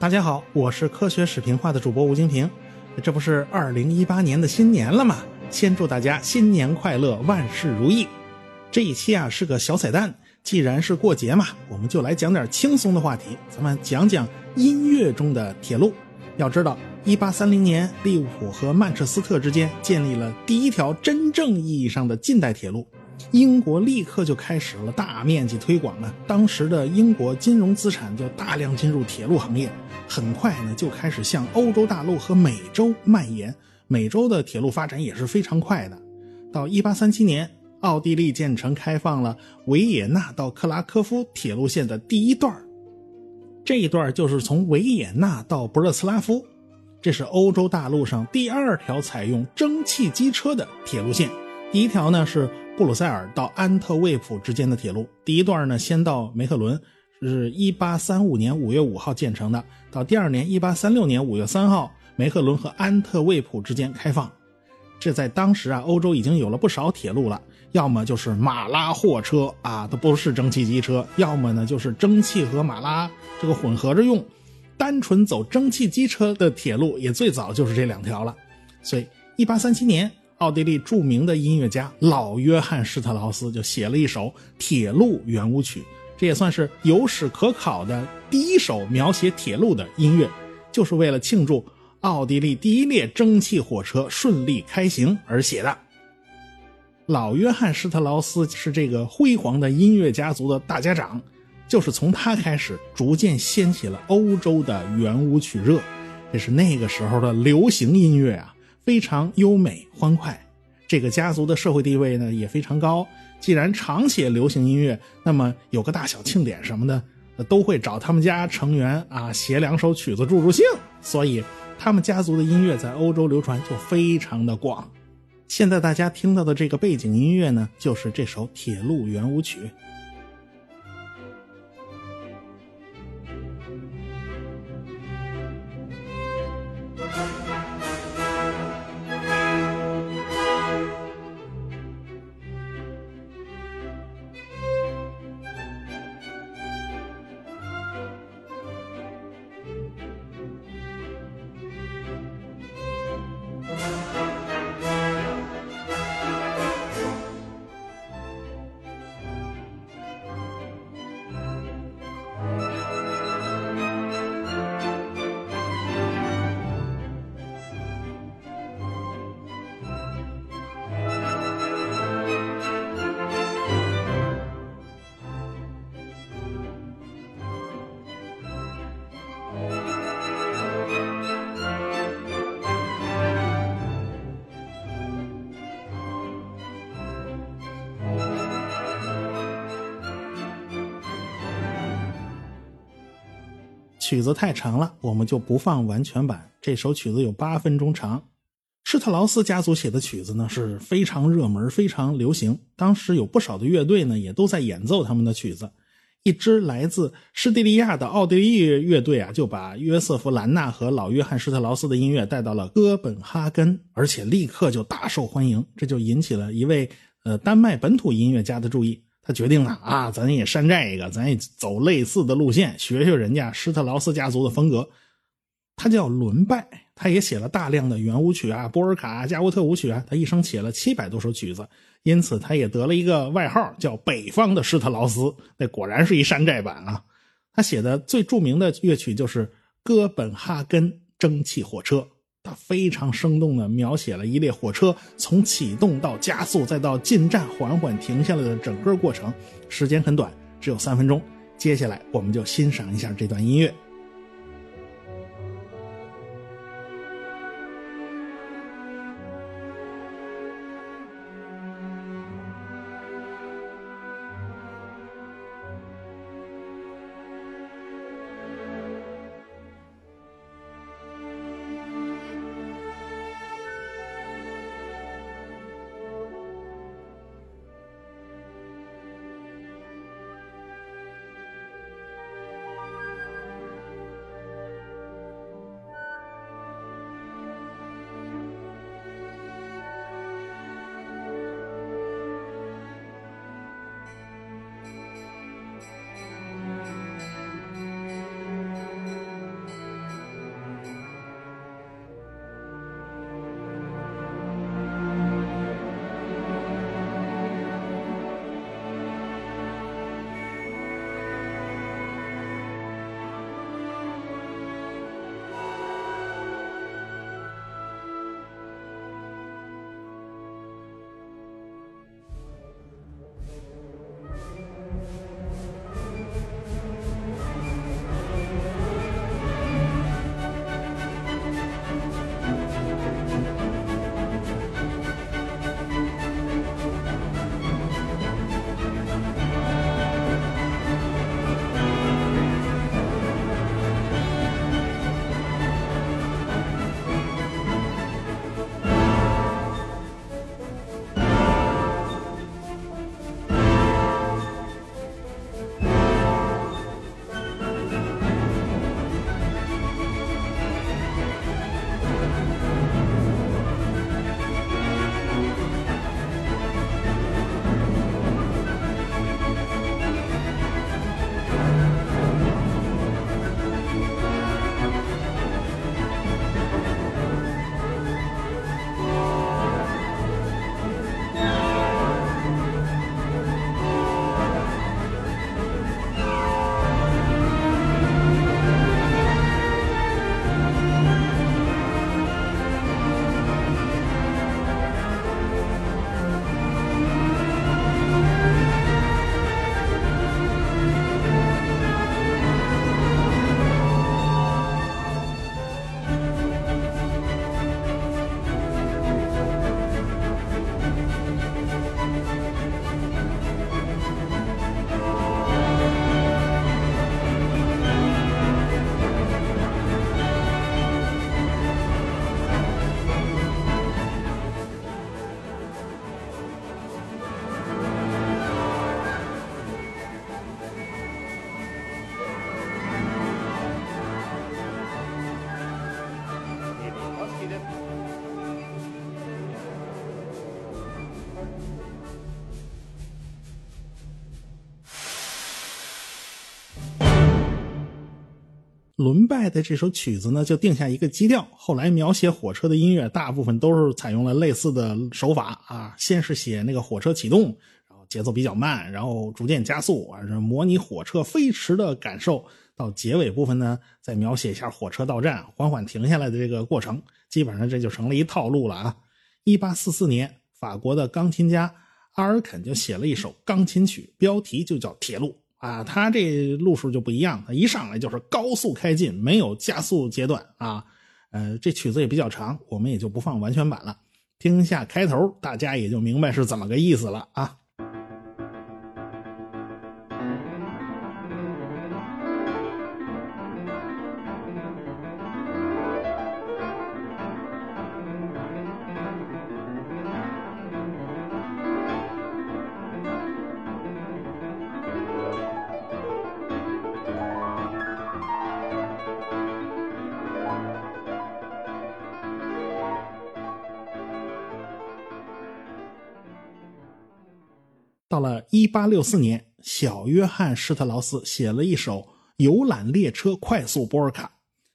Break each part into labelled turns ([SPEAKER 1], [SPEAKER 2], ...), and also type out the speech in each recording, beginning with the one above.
[SPEAKER 1] 大家好，我是科学史频化的主播吴京平。这不是二零一八年的新年了吗？先祝大家新年快乐，万事如意。这一期啊是个小彩蛋，既然是过节嘛，我们就来讲点轻松的话题，咱们讲讲音乐中的铁路。要知道，一八三零年，利物浦和曼彻斯特之间建立了第一条真正意义上的近代铁路。英国立刻就开始了大面积推广啊，当时的英国金融资产就大量进入铁路行业，很快呢就开始向欧洲大陆和美洲蔓延。美洲的铁路发展也是非常快的。到1837年，奥地利建成开放了维也纳到克拉科夫铁路线的第一段这一段就是从维也纳到博热斯拉夫，这是欧洲大陆上第二条采用蒸汽机车的铁路线。第一条呢是布鲁塞尔到安特卫普之间的铁路，第一段呢先到梅特伦，是一八三五年五月五号建成的，到第二年一八三六年五月三号，梅特伦和安特卫普之间开放。这在当时啊，欧洲已经有了不少铁路了，要么就是马拉货车啊，都不是蒸汽机车，要么呢就是蒸汽和马拉这个混合着用，单纯走蒸汽机车的铁路也最早就是这两条了。所以一八三七年。奥地利著名的音乐家老约翰施特劳斯就写了一首《铁路圆舞曲》，这也算是有史可考的第一首描写铁路的音乐，就是为了庆祝奥地利第一列蒸汽火车顺利开行而写的。老约翰施特劳斯是这个辉煌的音乐家族的大家长，就是从他开始，逐渐掀起了欧洲的圆舞曲热，这是那个时候的流行音乐啊。非常优美欢快，这个家族的社会地位呢也非常高。既然常写流行音乐，那么有个大小庆典什么的，都会找他们家成员啊写两首曲子助助兴。所以他们家族的音乐在欧洲流传就非常的广。现在大家听到的这个背景音乐呢，就是这首《铁路圆舞曲》。曲子太长了，我们就不放完全版。这首曲子有八分钟长。施特劳斯家族写的曲子呢是非常热门、非常流行。当时有不少的乐队呢也都在演奏他们的曲子。一支来自施蒂利亚的奥地利乐队啊，就把约瑟夫·兰纳和老约翰·施特劳斯的音乐带到了哥本哈根，而且立刻就大受欢迎。这就引起了一位呃丹麦本土音乐家的注意。他决定了啊，咱也山寨一个，咱也走类似的路线，学学人家施特劳斯家族的风格。他叫伦拜，他也写了大量的圆舞曲啊，波尔卡、加沃特舞曲啊，他一生写了七百多首曲子，因此他也得了一个外号，叫北方的施特劳斯。那果然是一山寨版啊。他写的最著名的乐曲就是《哥本哈根蒸汽火车》。他非常生动地描写了一列火车从启动到加速，再到进站缓缓停下来的整个过程，时间很短，只有三分钟。接下来，我们就欣赏一下这段音乐。伦拜的这首曲子呢，就定下一个基调。后来描写火车的音乐，大部分都是采用了类似的手法啊。先是写那个火车启动，然后节奏比较慢，然后逐渐加速啊，模拟火车飞驰的感受。到结尾部分呢，再描写一下火车到站、缓缓停下来的这个过程。基本上这就成了一套路了啊。一八四四年，法国的钢琴家阿尔肯就写了一首钢琴曲，标题就叫《铁路》。啊，他这路数就不一样，他一上来就是高速开进，没有加速阶段啊。呃，这曲子也比较长，我们也就不放完全版了，听一下开头，大家也就明白是怎么个意思了啊。到了一八六四年，小约翰施特劳斯写了一首游览列车快速波尔卡。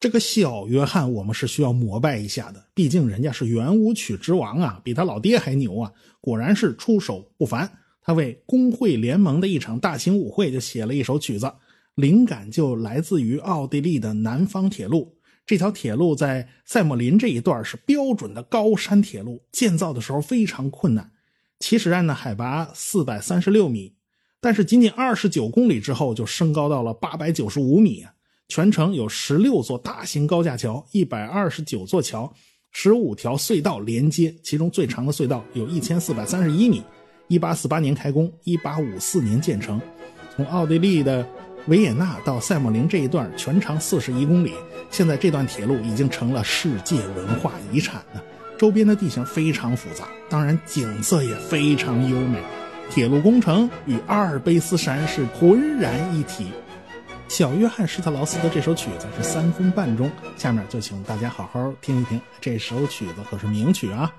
[SPEAKER 1] 这个小约翰，我们是需要膜拜一下的，毕竟人家是圆舞曲之王啊，比他老爹还牛啊！果然是出手不凡。他为工会联盟的一场大型舞会就写了一首曲子，灵感就来自于奥地利的南方铁路。这条铁路在塞莫林这一段是标准的高山铁路，建造的时候非常困难。起始站呢，海拔四百三十六米，但是仅仅二十九公里之后就升高到了八百九十五米啊！全程有十六座大型高架桥，一百二十九座桥，十五条隧道连接，其中最长的隧道有一千四百三十一米。一八四八年开工，一八五四年建成。从奥地利的维也纳到塞莫林这一段全长四十一公里，现在这段铁路已经成了世界文化遗产了。周边的地形非常复杂，当然景色也非常优美。铁路工程与阿尔卑斯山是浑然一体。小约翰施特劳斯的这首曲子是三分半钟，下面就请大家好好听一听。这首曲子可是名曲啊。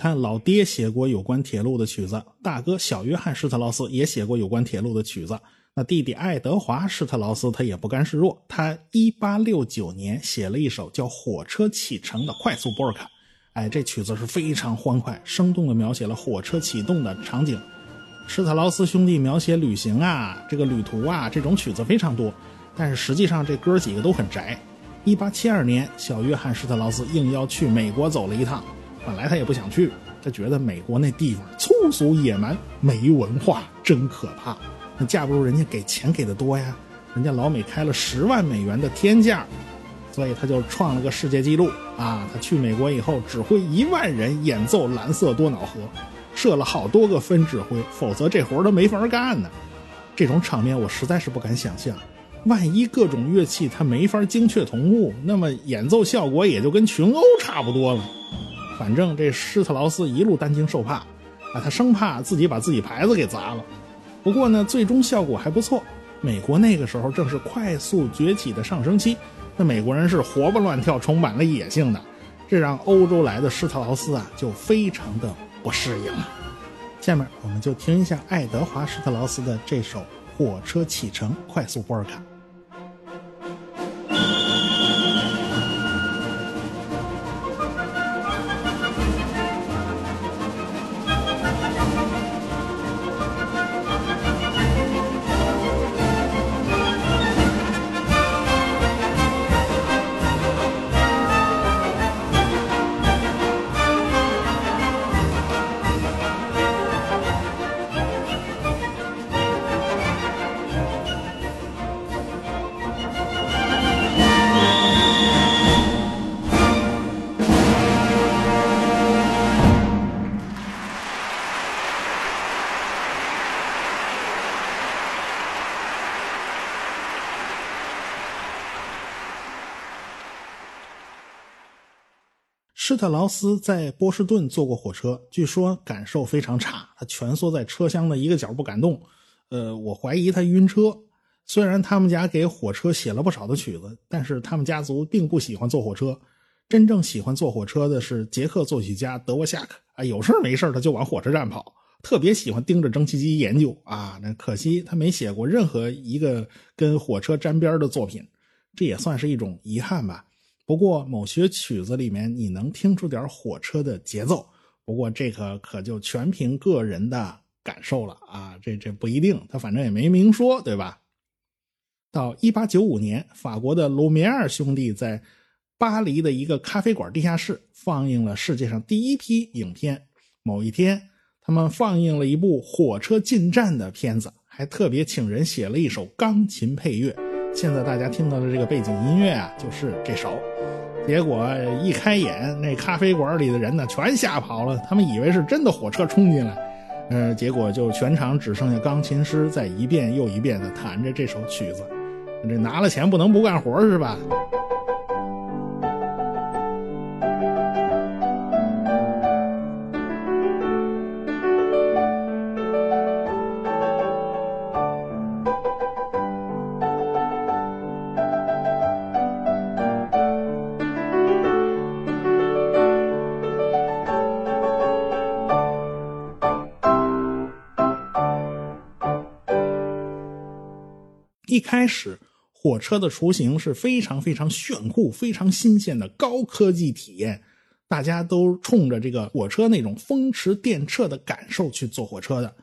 [SPEAKER 1] 看，老爹写过有关铁路的曲子，大哥小约翰施特劳斯也写过有关铁路的曲子。那弟弟爱德华·施特劳斯他也不甘示弱，他1869年写了一首叫《火车启程》的快速波尔卡。哎，这曲子是非常欢快，生动地描写了火车启动的场景。施特劳斯兄弟描写旅行啊，这个旅途啊，这种曲子非常多。但是实际上这哥几个都很宅。1872年，小约翰·施特劳斯应邀去美国走了一趟，本来他也不想去，他觉得美国那地方粗俗野蛮，没文化，真可怕。那架不住人家给钱给的多呀，人家老美开了十万美元的天价。所以他就创了个世界纪录啊！他去美国以后，指挥一万人演奏蓝色多瑙河，设了好多个分指挥，否则这活儿都没法干呢。这种场面我实在是不敢想象。万一各种乐器他没法精确同步，那么演奏效果也就跟群殴差不多了。反正这施特劳斯一路担惊受怕啊，他生怕自己把自己牌子给砸了。不过呢，最终效果还不错。美国那个时候正是快速崛起的上升期。那美国人是活蹦乱跳、充满了野性的，这让欧洲来的施特劳斯啊就非常的不适应了。下面我们就听一下爱德华·施特劳斯的这首《火车启程》快速波尔卡。特劳斯在波士顿坐过火车，据说感受非常差，他蜷缩在车厢的一个角不敢动。呃，我怀疑他晕车。虽然他们家给火车写了不少的曲子，但是他们家族并不喜欢坐火车。真正喜欢坐火车的是捷克作曲家德沃夏克啊，有事没事他就往火车站跑，特别喜欢盯着蒸汽机研究啊。那可惜他没写过任何一个跟火车沾边的作品，这也算是一种遗憾吧。不过某些曲子里面你能听出点火车的节奏，不过这个可就全凭个人的感受了啊，这这不一定，他反正也没明说，对吧？到一八九五年，法国的卢米埃尔兄弟在巴黎的一个咖啡馆地下室放映了世界上第一批影片。某一天，他们放映了一部火车进站的片子，还特别请人写了一首钢琴配乐。现在大家听到的这个背景音乐啊，就是这首。结果一开演，那咖啡馆里的人呢，全吓跑了。他们以为是真的火车冲进来，呃，结果就全场只剩下钢琴师在一遍又一遍的弹着这首曲子。这拿了钱不能不干活是吧？一开始，火车的雏形是非常非常炫酷、非常新鲜的高科技体验，大家都冲着这个火车那种风驰电掣的感受去坐火车的。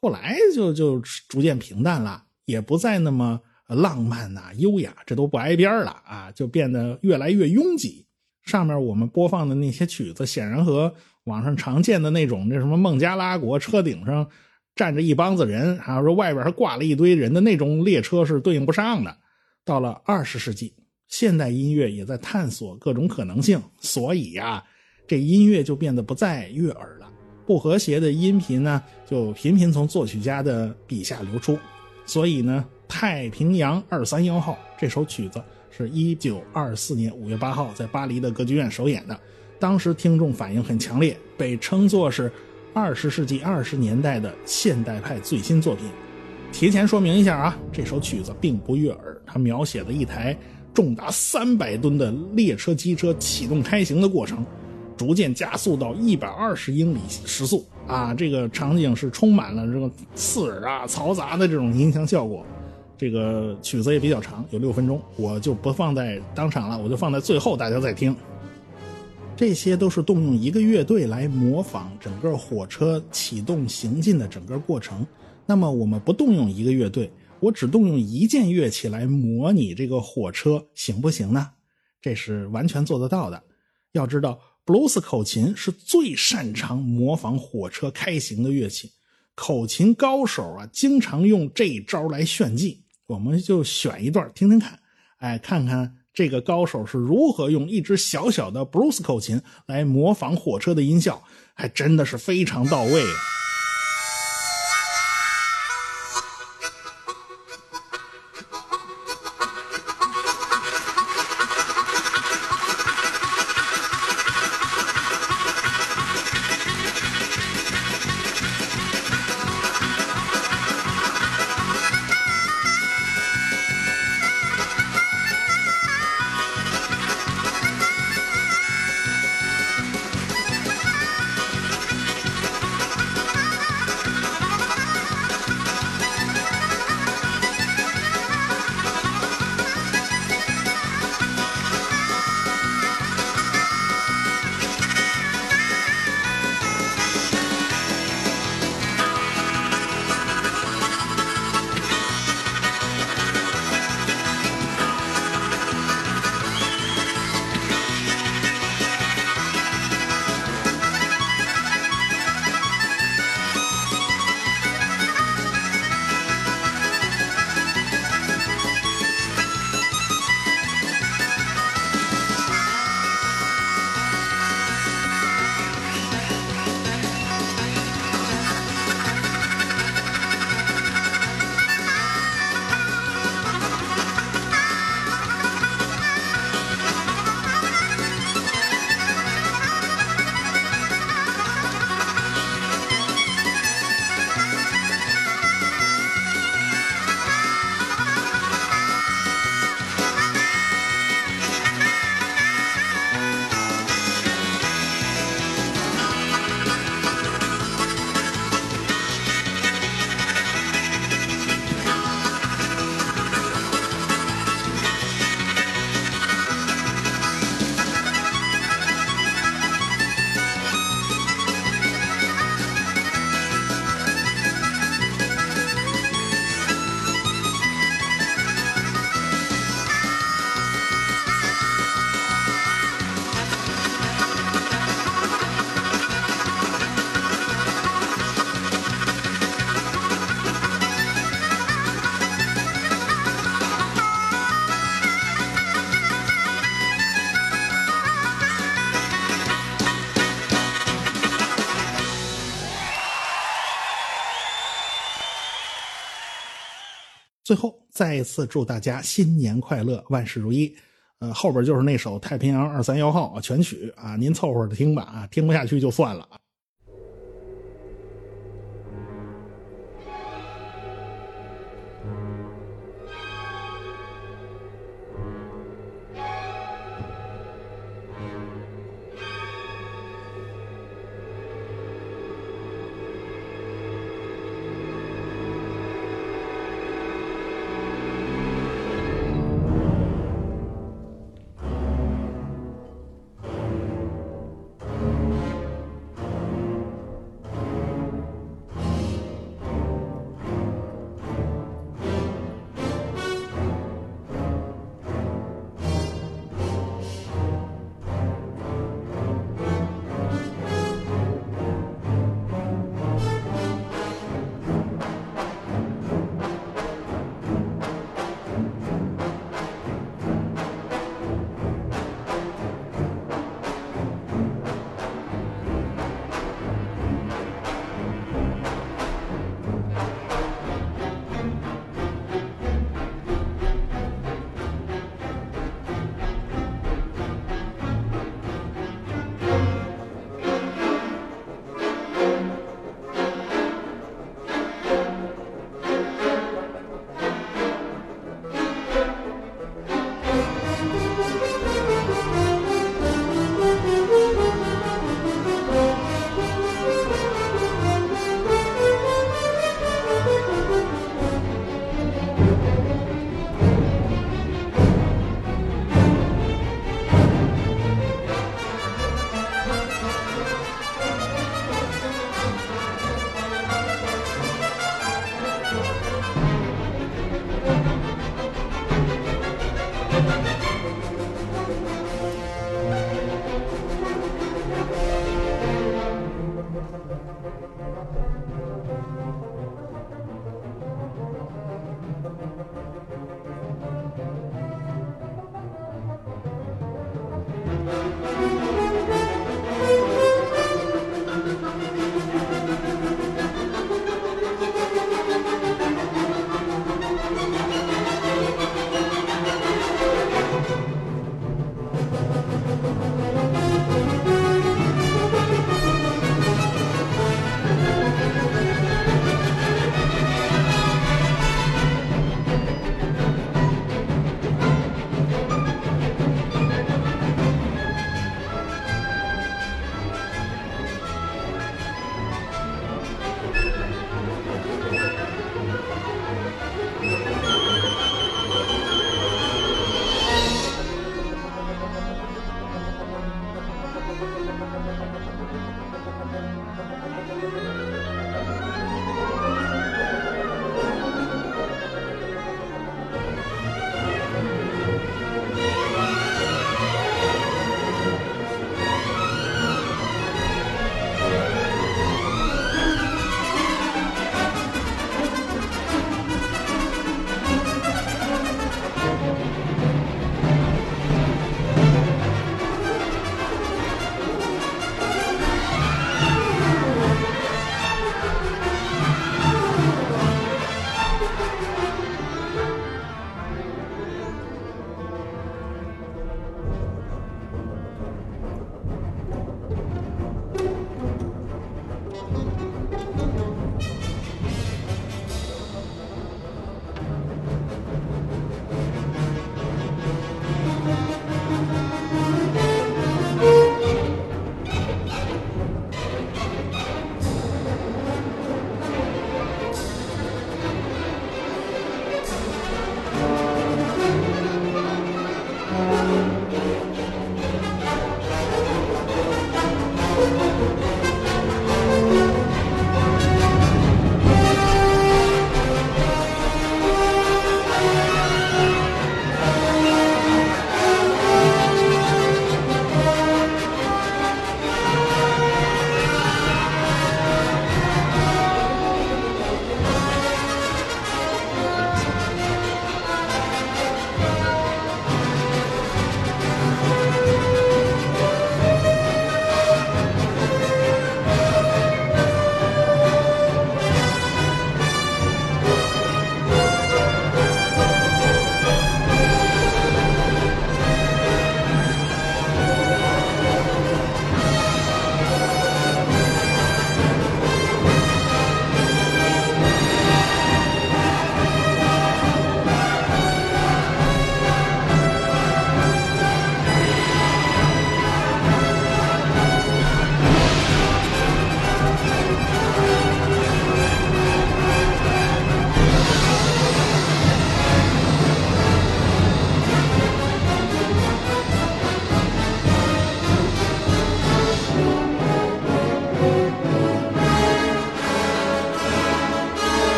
[SPEAKER 1] 后来就就逐渐平淡了，也不再那么浪漫呐、优雅，这都不挨边了啊，就变得越来越拥挤。上面我们播放的那些曲子，显然和网上常见的那种那什么孟加拉国车顶上。站着一帮子人，还有说外边还挂了一堆人的那种列车是对应不上的。到了二十世纪，现代音乐也在探索各种可能性，所以呀，这音乐就变得不再悦耳了。不和谐的音频呢，就频频从作曲家的笔下流出。所以呢，《太平洋二三幺号》这首曲子是一九二四年五月八号在巴黎的歌剧院首演的，当时听众反应很强烈，被称作是。二十世纪二十年代的现代派最新作品，提前说明一下啊，这首曲子并不悦耳。它描写了一台重达三百吨的列车机车启动开行的过程，逐渐加速到一百二十英里时速啊！这个场景是充满了这个刺耳啊、嘈杂的这种音响效果。这个曲子也比较长，有六分钟，我就不放在当场了，我就放在最后，大家再听。这些都是动用一个乐队来模仿整个火车启动行进的整个过程。那么我们不动用一个乐队，我只动用一件乐器来模拟这个火车，行不行呢？这是完全做得到的。要知道，布鲁斯口琴是最擅长模仿火车开行的乐器，口琴高手啊，经常用这招来炫技。我们就选一段听听看，哎，看看。这个高手是如何用一只小小的布鲁斯口琴来模仿火车的音效，还真的是非常到位。啊再一次祝大家新年快乐，万事如意。呃，后边就是那首《太平洋二三幺号》全曲啊，您凑合着听吧啊，听不下去就算了。